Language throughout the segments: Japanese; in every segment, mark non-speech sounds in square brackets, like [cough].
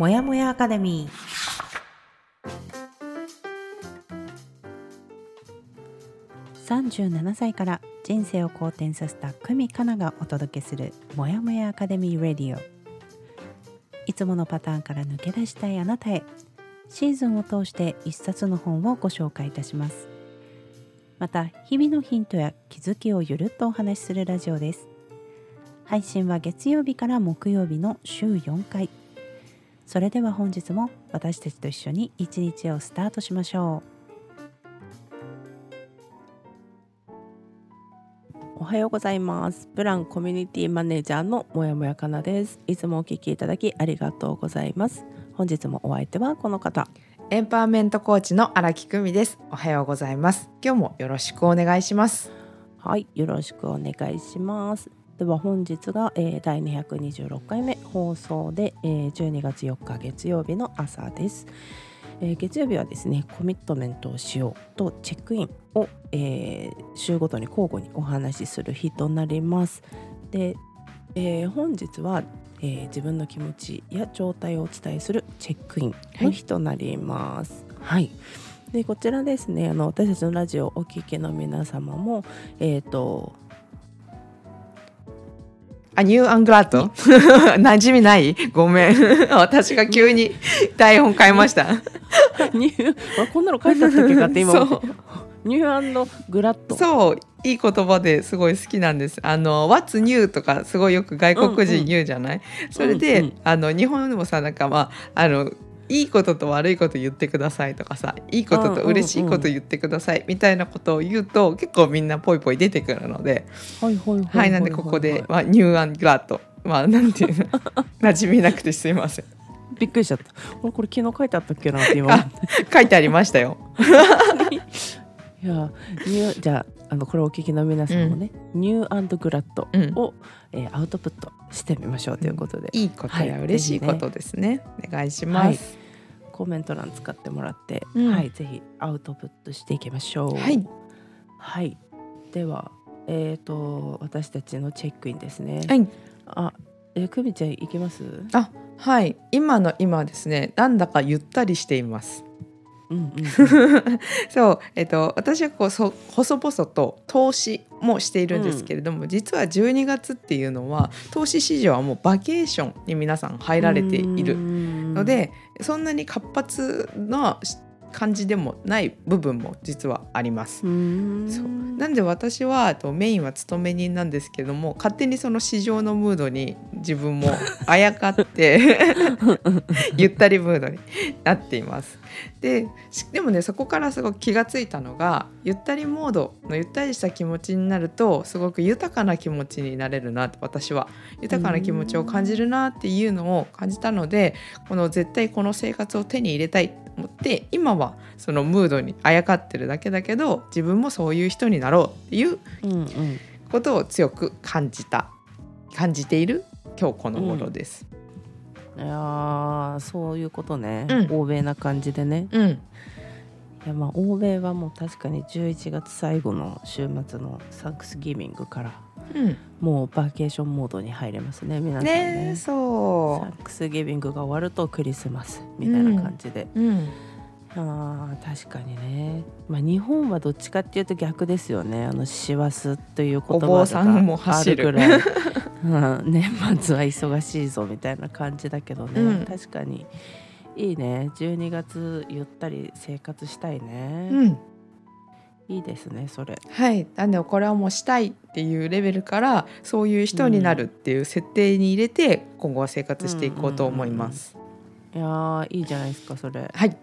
もやもやアカデミー。37歳から人生を好転させた久美かながお届けするもやもやアカデミーレディオ。いつものパターンから抜け出したいあなたへシーズンを通して一冊の本をご紹介いたします。また日々のヒントや気づきをゆるっとお話しするラジオです。配信は月曜日から木曜日の週4回。それでは本日も私たちと一緒に一日をスタートしましょう。おはようございます。プランコミュニティマネージャーのもやもやかなです。いつもお聞きいただきありがとうございます。本日もお相手はこの方。エンパワーメントコーチの荒木久美です。おはようございます。今日もよろしくお願いします。はいよろしくお願いしますでは本日が、えー、第226回目放送で、えー、12月4日月曜日の朝です、えー、月曜日はですねコミットメントをしようとチェックインを、えー、週ごとに交互にお話しする日となります。で、えー、本日は、えー、自分の気持ちや状態をお伝えするチェックインの日となります。はい、はい。でこちらですねあの私たちのラジオをお聞きの皆様も、えーとあ、ニューアングラット？[laughs] 馴染みない？ごめん。[laughs] 私が急に台本変えました。[laughs] ニューあこんなの書いてあったっけかって今ニューアンドグラット。そう、いい言葉ですごい好きなんです。あの、What's new? とかすごいよく外国人言うじゃない、うんうん、それで、うんうん、あの、日本でもさ、なんかまあ、あの、いいことと悪いこと言ってくださいとかさいいことと嬉しいこと言ってくださいみたいなことを言うと結構みんなぽいぽい出てくるのではいなんでここで、まあ、ニューアングラッドまあなんていうの [laughs] 馴染みなくてすいません。びっくりしちゃった。これ昨日書いてあったっけなって今。書いてありましたよ。[laughs] いやじゃああのこれお聞きの皆さんもね、うん、ニューアンドグラッドを、うん、えー、アウトプットしてみましょうということで、いいことや嬉しいことですねね、お願いします、はいコメント欄使ってもらって、うん、はいぜひアウトプットしていきましょう。はい、はい、ではえっ、ー、と私たちのチェックインですね。はい。あえくみちゃんいきます？あはい。今の今ですねなんだかゆったりしていますうんうんうん、そう、えっと、私はこうそ細々と投資もしているんですけれども、うん、実は12月っていうのは投資市場はもうバケーションに皆さん入られているのでそんなに活発な感じでもない部分も実はあります。そうなんで私はとメインは勤め人なんですけども勝手にその市場のムードに自分もあやかって [laughs] ゆったりムードになっています。ででもねそこからすごく気が付いたのがゆったりモードのゆったりした気持ちになるとすごく豊かな気持ちになれるなって私は豊かな気持ちを感じるなっていうのを感じたのでこの絶対この生活を手に入れたいと思って今はそのムードにあやかってるだけだけど自分もそういう人になろうっていうことを強く感じた感じている今日この頃です。うん。いやそういうことね、うん、欧米な感じでね、うん、いやまあ欧米はもう確かに11月最後の週末のサンクスギビングから、うん、もうバーケーションモードに入れますね皆さんね。ねそう。サンクスギビングが終わるとクリスマスみたいな感じで、うんあ確かにね、まあ、日本はどっちかっていうと逆ですよね。あの師走という言葉があるぐらい、うん、[laughs] 年末は忙しいぞみたいな感じだけどね、うん、確かに。いいね。12月ゆったり生活したいね、うん、いいですねそれ。はい。なんでこれはもうしたいっていうレベルからそういう人になるっていう設定に入れて今後は生活していこうと思います、いやいいじゃないですかそれ。はい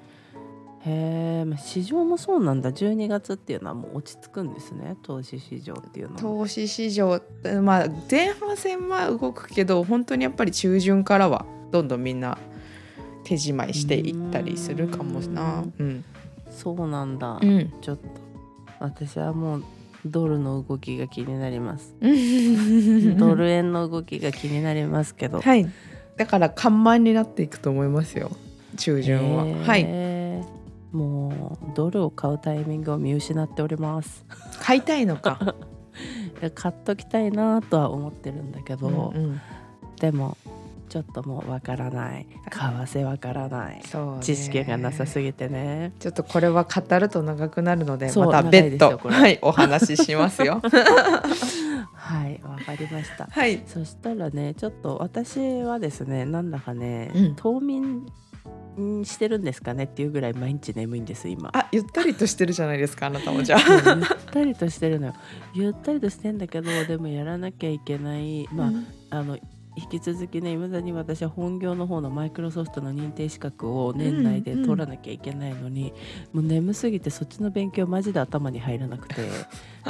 へえ、まあ、市場もそうなんだ。12月っていうのはもう落ち着くんですね。投資市場っていうのは投資市場まあ前半戦は動くけど本当にやっぱり中旬からはどんどんみんな手仕まいしていったりするかもな。うん、そうなんだ、うん、ちょっと。私はもうドルの動きが気になります。[laughs] ドル円の動きが気になりますけど。はい。だから緩慢になっていくと思いますよ。中旬は。はいもうドルを買うタイミングを見失っております。買いたいのか。[laughs] 買っときたいなとは思ってるんだけど、うんうん、でもちょっともうわからない。為替わからない。知識がなさすぎてね。ちょっとこれは語ると長くなるのでまた別途はいお話ししますよ。[laughs] はいわかりました。はい。そしたらねちょっと私はですねなんだかね、うん。冬眠んしてるんですかねっていうぐらい毎日眠いんです今。あゆったりとしてるじゃないですかあなたもじゃあ。[laughs] ゆったりとしてるのよ。ゆったりとしてんだけどでもやらなきゃいけない。まあ、あの引き続きねいまだに私は本業の方のマイクロソフトの認定資格を年内で取らなきゃいけないのに、もう眠すぎてそっちの勉強マジで頭に入らなくて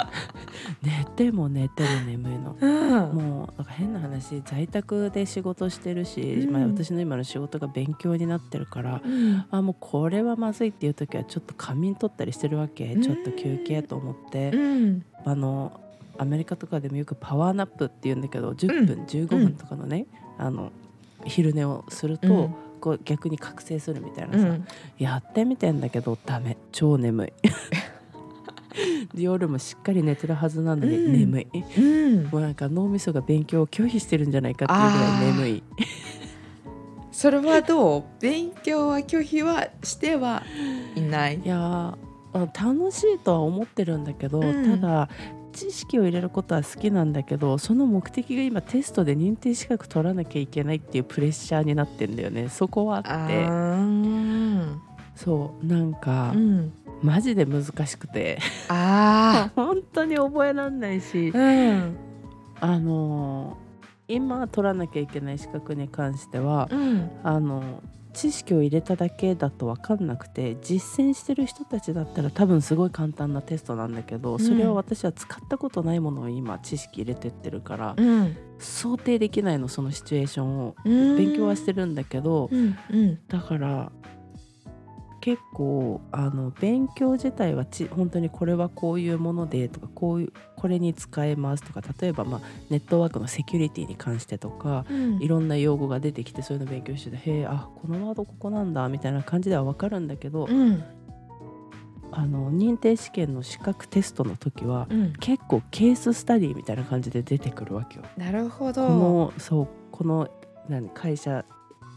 [laughs] 寝ても寝ても眠いの。うん。もうなんか変な話在宅で仕事してるし、うん。まあ、私の今の仕事が勉強になってるから、うん。あもうこれはまずいっていう時はちょっと仮眠取ったりしてるわけ、うん。ちょっと休憩と思って、うん。あのアメリカとかでもよくパワーナップっていうんだけど10分、15分とかのね、あの昼寝をすると、うん。こう逆に覚醒するみたいなさ、うん。やってみてんだけどダメ。超眠い [laughs] 夜もしっかり寝てるはずなのにうん。眠い、うん。もうなんか脳みそが勉強を拒否してるんじゃないかっていうぐらい眠い。それはどう？勉強は拒否はしてはいない。いや楽しいとは思ってるんだけど、うん。ただ知識を入れることは好きなんだけどその目的が今テストで認定資格取らなきゃいけないっていうプレッシャーになってんだよね。そこはあってそうなんか、うんマジで難しくて。あ [laughs] 本当に覚えらんないしーうん。あのー今取らなきゃいけない資格に関してはうん。あの知識を入れただけだと分かんなくて実践してる人たちだったら多分すごい簡単なテストなんだけど、うん。それを私は使ったことないものを今知識入れてってるから、うん。想定できないのそのシチュエーションを。うん。勉強はしてるんだけど、だから結構あの勉強自体はち本当にこれはこういうものでとかこういうこれに使えますとか例えば、まあ、ネットワークのセキュリティに関してとかうん。いろんな用語が出てきてそういうの勉強しててへえあこのワードここなんだみたいな感じでは分かるんだけど、うん。あの認定試験の資格テストの時はうん。結構ケーススタディみたいな感じで出てくるわけよ。なるほど。このそうこの何会社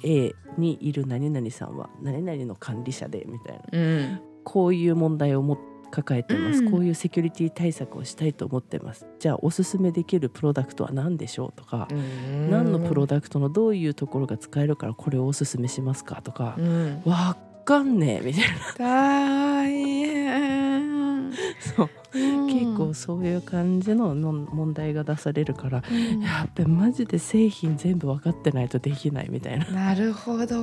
A にいる何々さんは何々の管理者でみたいな。うん。こういう問題をも抱えてます、うん。こういうセキュリティ対策をしたいと思ってます。じゃあおすすめできるプロダクトは何でしょうとか、何のプロダクトのどういうところが使えるからこれをおすすめしますかとかう、ん。わかんねえみたいな。大変そう。うん。結構そういう感じのの問題が出されるから、うん。やっぱマジで製品全部分かってないとできないみたいな。なるほど。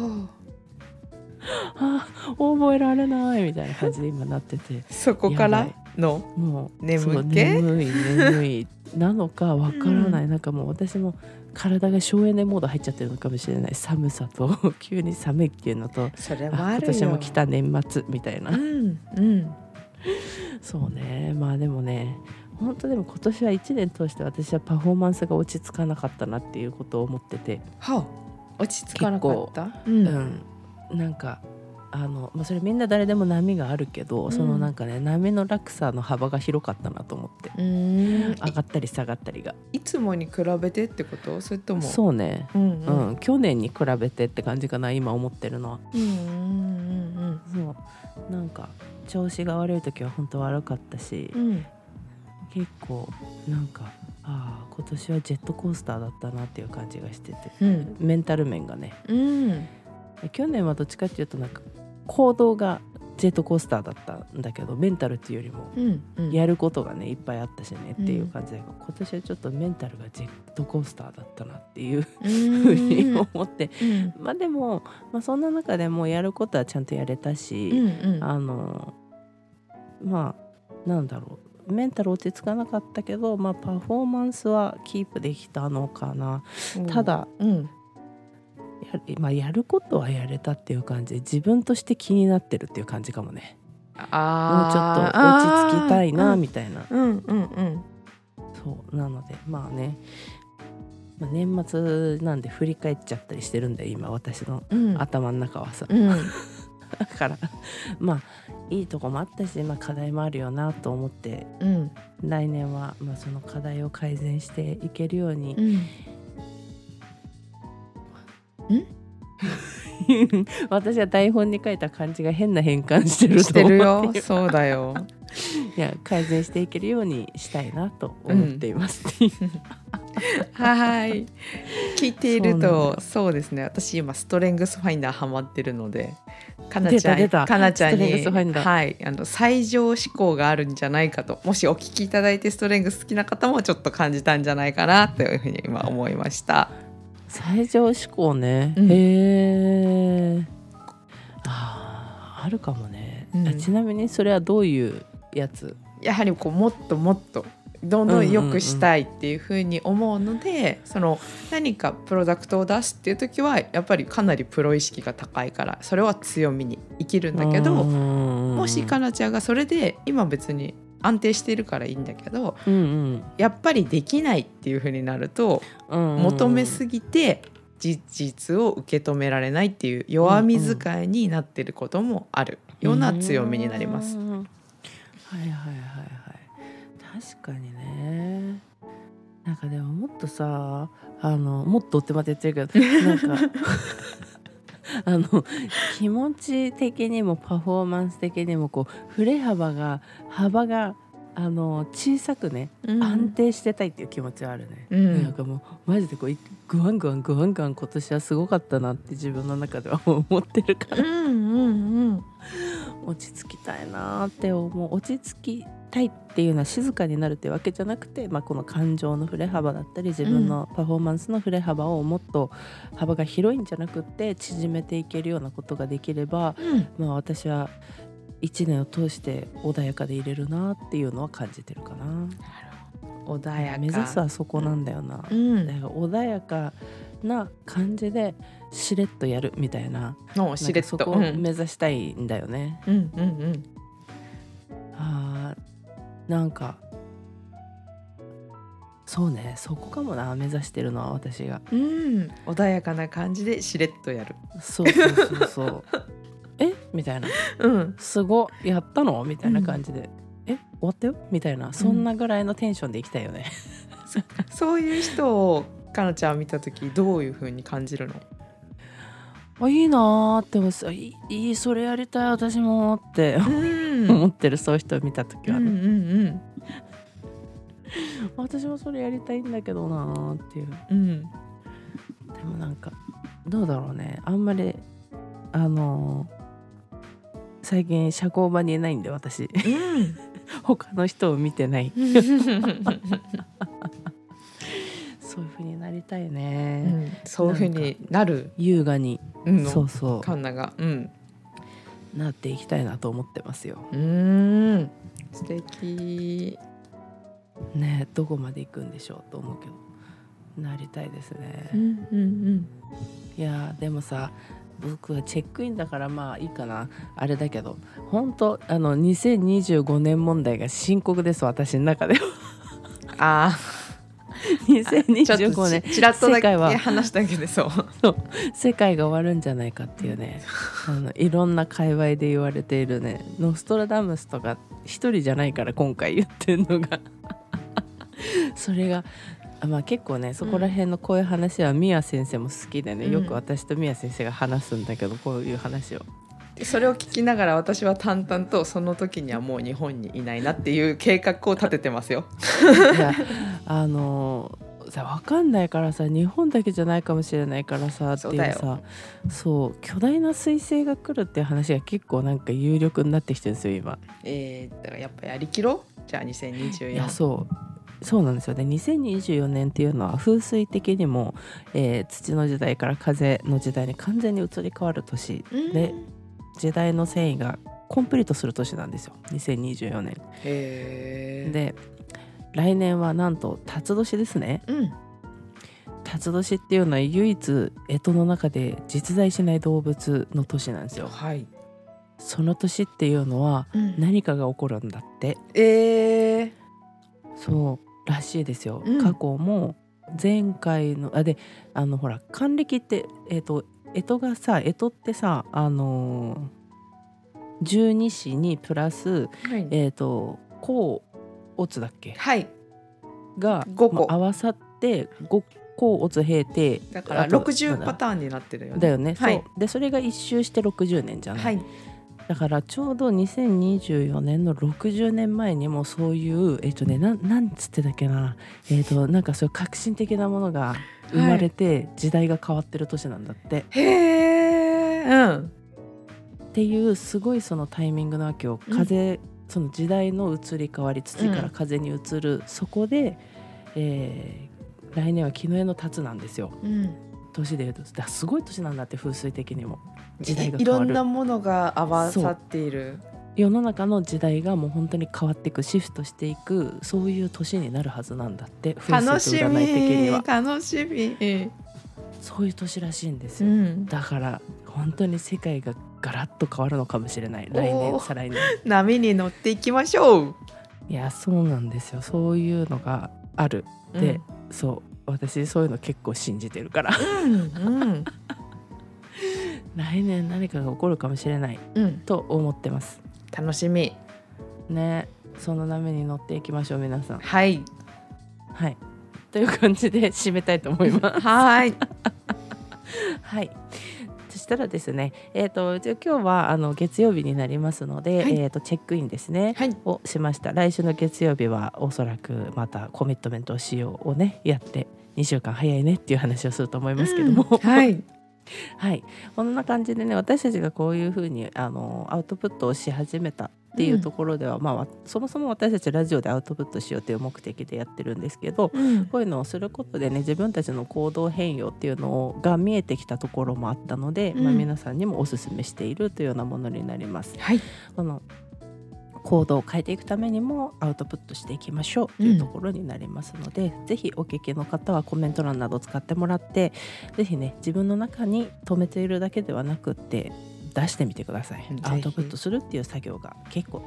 [laughs] あ覚えられないみたいな感じで今なってて。そこから？の？もう眠気？眠い眠いなのかわからない、なんかもう私も体が省エネモード入っちゃってるのかもしれない。寒さと [laughs] 急に寒いっていうのとそれあもあるよ。今年も来た年末みたいな、うんうんそうね。まあでもね本当でも今年は1年通して私はパフォーマンスが落ち着かなかったなっていうことを思ってて、はあ。落ち着かなかった？ううん。ん、なんかあの、まあ、それみんな誰でも波があるけど、うん。そのなんかね波の落差の幅が広かったなと思って。上がったり下がったりが。いつもに比べてってこと？それとも。そうね、うんううん。ん去年に比べてって感じかな今思ってるのは。うんうん。そう。なんか調子が悪い時は本当悪かったしうん。うん結構なんかああ今年はジェットコースターだったなっていう感じがしてて。うん。メンタル面がね。うん。去年はどっちかっていうとなんか行動がジェットコースターだったんだけどメンタルっていうよりもうんうん。やることがねいっぱいあったしねっていう感じだけど、今年はちょっとメンタルがジェットコースターだったなっていうふうに思って、うん。まあでも、まあ、そんな中でもやることはちゃんとやれたし、うんうん。あのまあなんだろう。メンタル落ち着かなかったけど、まあ、パフォーマンスはキープできたのかな、ただうんや,、まあ、やることはやれたっていう感じ。で自分として気になってるっていう感じかもね。もうちょっと落ち着きたいなみたいな、うんうんうん。そうなのでまあね、まあ、年末なんで振り返っちゃったりしてるんだよ今私のうん。頭の中はさ、うん。[laughs] だからまあいいとこもあったし、まあ、課題もあるよなと思って。うん。来年は、まあ、その課題を改善していけるようにうん [laughs] 私は台本に書いた漢字が変な変換してるしてると思よ。そうだよ。[laughs] いや改善していけるようにしたいなと思っています、[laughs] はい聞いているとそうですね。私今ストレングスファインダーハマってるのでかなちゃんかなちゃんにはい。あの最上志向があるんじゃないかともしお聞きいただいてストレングス好きな方もちょっと感じたんじゃないかなというふうに今思いました。最上志向ね、うん。へえあーあるかもね、うん。あちなみにそれはどういうやつ？やはりこうもっともっとどんどん良くしたいっていうふうに思うので、その何かプロダクトを出すっていう時はやっぱりかなりプロ意識が高いからそれは強みに生きるんだけど、ももしかなちゃんがそれで今別に安定しているからいいんだけどうんうん。やっぱりできないっていうふうになるとうんうん。求めすぎて事実を受け止められないっていう弱み使いになってることもある。ような強みになります。う。ん。はいはいはいはい。確かにね。なんかでももっとさあのもっとってまた言ってるけどなんかあの気持ち的にもパフォーマンス的にもこう振れ幅が幅があの小さくね、うん。安定してたいっていう気持ちはあるね、うん。なんかもうマジでこういグワングワングワングワン今年はすごかったなって自分の中では思ってるから。うんうんうん。落ち着きたいなーって思う。落ち着きたいっていうのは静かになるってわけじゃなくて、まあ、この感情の振れ幅だったり自分のパフォーマンスの振れ幅をもっと幅が広いんじゃなくって縮めていけるようなことができれば、まあ、私は1年を通して穏やかでいれるなっていうのは感じてるかな。穏やか。目指すはそこなんだよな。うん。だから穏やかな感じでしれっとやるみたいな。のしれっと。そこを目指したいんだよね。うんうんうんなんかそうねそこかもな目指してるのは私が。うん。穏やかな感じでしれっとやる。そうそうそうそう。[laughs] え？みたいな。うん。すごいやったの？みたいな感じで、え？終わったよ？みたいな。そんなぐらいのテンションでいきたいよね、そ [laughs] ういう人をかなちゃん見た時どういう風に感じるの？あいいなーって思ってさいいいいそれやりたい私もって。うん。思ってるそういう人を見た時は。ね、うんうん私もそれやりたいんだけどなーっていう。うん。でもなんかどうだろうね。あんまりあのー最近社交場にいないんで私。うん。[laughs] 他の人を見てない。う [laughs] んそういう風になりたいうね、ん。そういう風になる。優雅に。のそうそカンナが。うん。うなっていきたいなと思ってますよ。うん。素敵。ねどこまで行くんでしょうと思うけど。なりたいですね、うんうんいやーでもさ僕はチェックインだからまあいいかな。あれだけど本当あの2025年問題が深刻です私の中では。ああ [laughs] 2025年ちちらっとだ世界は。け話したけど [laughs] そう。世界が終わるんじゃないかっていうね。[laughs] あのいろんな界隈で言われているね。ノストラダムスとか一人じゃないから今回言ってんのが。それがあまあ結構ねそこら辺のこういう話はミヤ先生も好きでね、うん。よく私とミヤ先生が話すんだけどこういう話を。それを聞きながら私は淡々とその時にはもう日本にいないなっていう計画を立ててますよ。いやあのさ分かんないからさ日本だけじゃないかもしれないからさっていうさそう巨大な彗星が来るっていう話が結構なんか有力になってきてるんですよ今。えー、だからやっぱやりきろう？じゃあ2024いやそう。そうなんですよね。2024年っていうのは風水的にも、えー土の時代から風の時代に完全に移り変わる年うん。で時代の遷移がコンプリートする年なんですよ2024年。で来年はなんと辰年ですね。うん辰年っていうのは唯一干支の中で実在しない動物の年なんですよ。はい、その年っていうのはうん何かが起こるんだって。えー、そうらしいですよ。うん過去も前回のあであのほら還暦ってえっ、と干支がさ干支ってさあのー十二支にプラスはい。えっ、と甲乙だっけ？はい。が五個。まあ合わさって 5, 甲乙平定だからあと60なんだパターンになってるよね。だよね、はい。そう。でそれが一周して60年じゃない、はい。だからちょうど2024年の60年前にもそういうえっ、とねなんなんつってたっけなえっ、となんかそういう革新的なものが生まれて時代が変わってる年なんだって、へえ。うん。っていうすごいそのタイミングなわけよ。風、その時代の移り変わり土から風に移る、そこで、えー来年は絹枝の立つなんですよ。うん。年でいうと。すごい年なんだって風水的にも時代がい変わるろんなものが合わさっている。世の中の時代がもう本当に変わっていくシフトしていくそういう年になるはずなんだって風楽しみ。は楽しみ。そういう年らしいんですよ、うん。だから本当に世界がガラッと変わるのかもしれない来年再来年波に乗っていきましょう。いやそうなんですよそういうのがあるで、そう私そういうの結構信じてるからうん。うん。来年何かが起こるかもしれないうん。と思ってます楽しみ。ねその波に乗っていきましょう皆さんはい。はいという感じで締めたいと思います [laughs] はい。[laughs] はい。そしたらですね、えっ、とじゃあ今日はあの月曜日になりますので、はいえっ、とチェックインですね。はい。をしました来週の月曜日はおそらくまたコミットメントをしようをねやって2週間早いねっていう話をすると思いますけども、うんはい。[laughs] はいこんな感じでね私たちがこういうふうにあのアウトプットをし始めたっていうところでは、まあわそもそも私たちラジオでアウトプットしようという目的でやってるんですけど、うん。こういうのをすることでね自分たちの行動変容っていうのが見えてきたところもあったので、うんまあ、皆さんにもおすすめしているというようなものになります。はい。この行動を変えていくためにもアウトプットしていきましょうというところになりますので、ぜひお聞きの方はコメント欄など使ってもらってぜひね自分の中に留めているだけではなくって出してみてくださいアウトプットするっていう作業が結構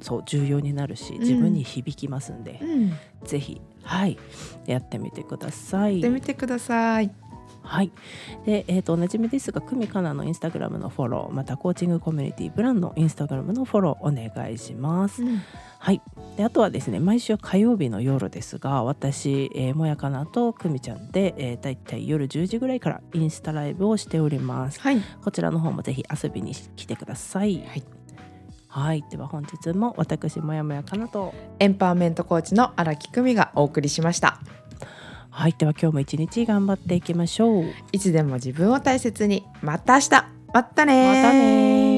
そう重要になるし自分に響きますんで、うん。やぜひはいやってみてくださいって。みてください。はい。で、えっ、とおなじみですが、久美かなのインスタグラムのフォロー、またコーチングコミュニティブランのインスタグラムのフォローお願いします。はい。で、あとはですね、毎週火曜日の夜ですが、私、えーもやかなと久美ちゃんで、えー、だいたい夜10時ぐらいからインスタライブをしております。はい。こちらの方もぜひ遊びに来てください。はい。はい。では本日も私もやもやかなと。エンパワーメントコーチの荒木久美がお送りしました。はい。では今日も一日頑張っていきましょう。いつでも自分を大切に。また明日。またねまたね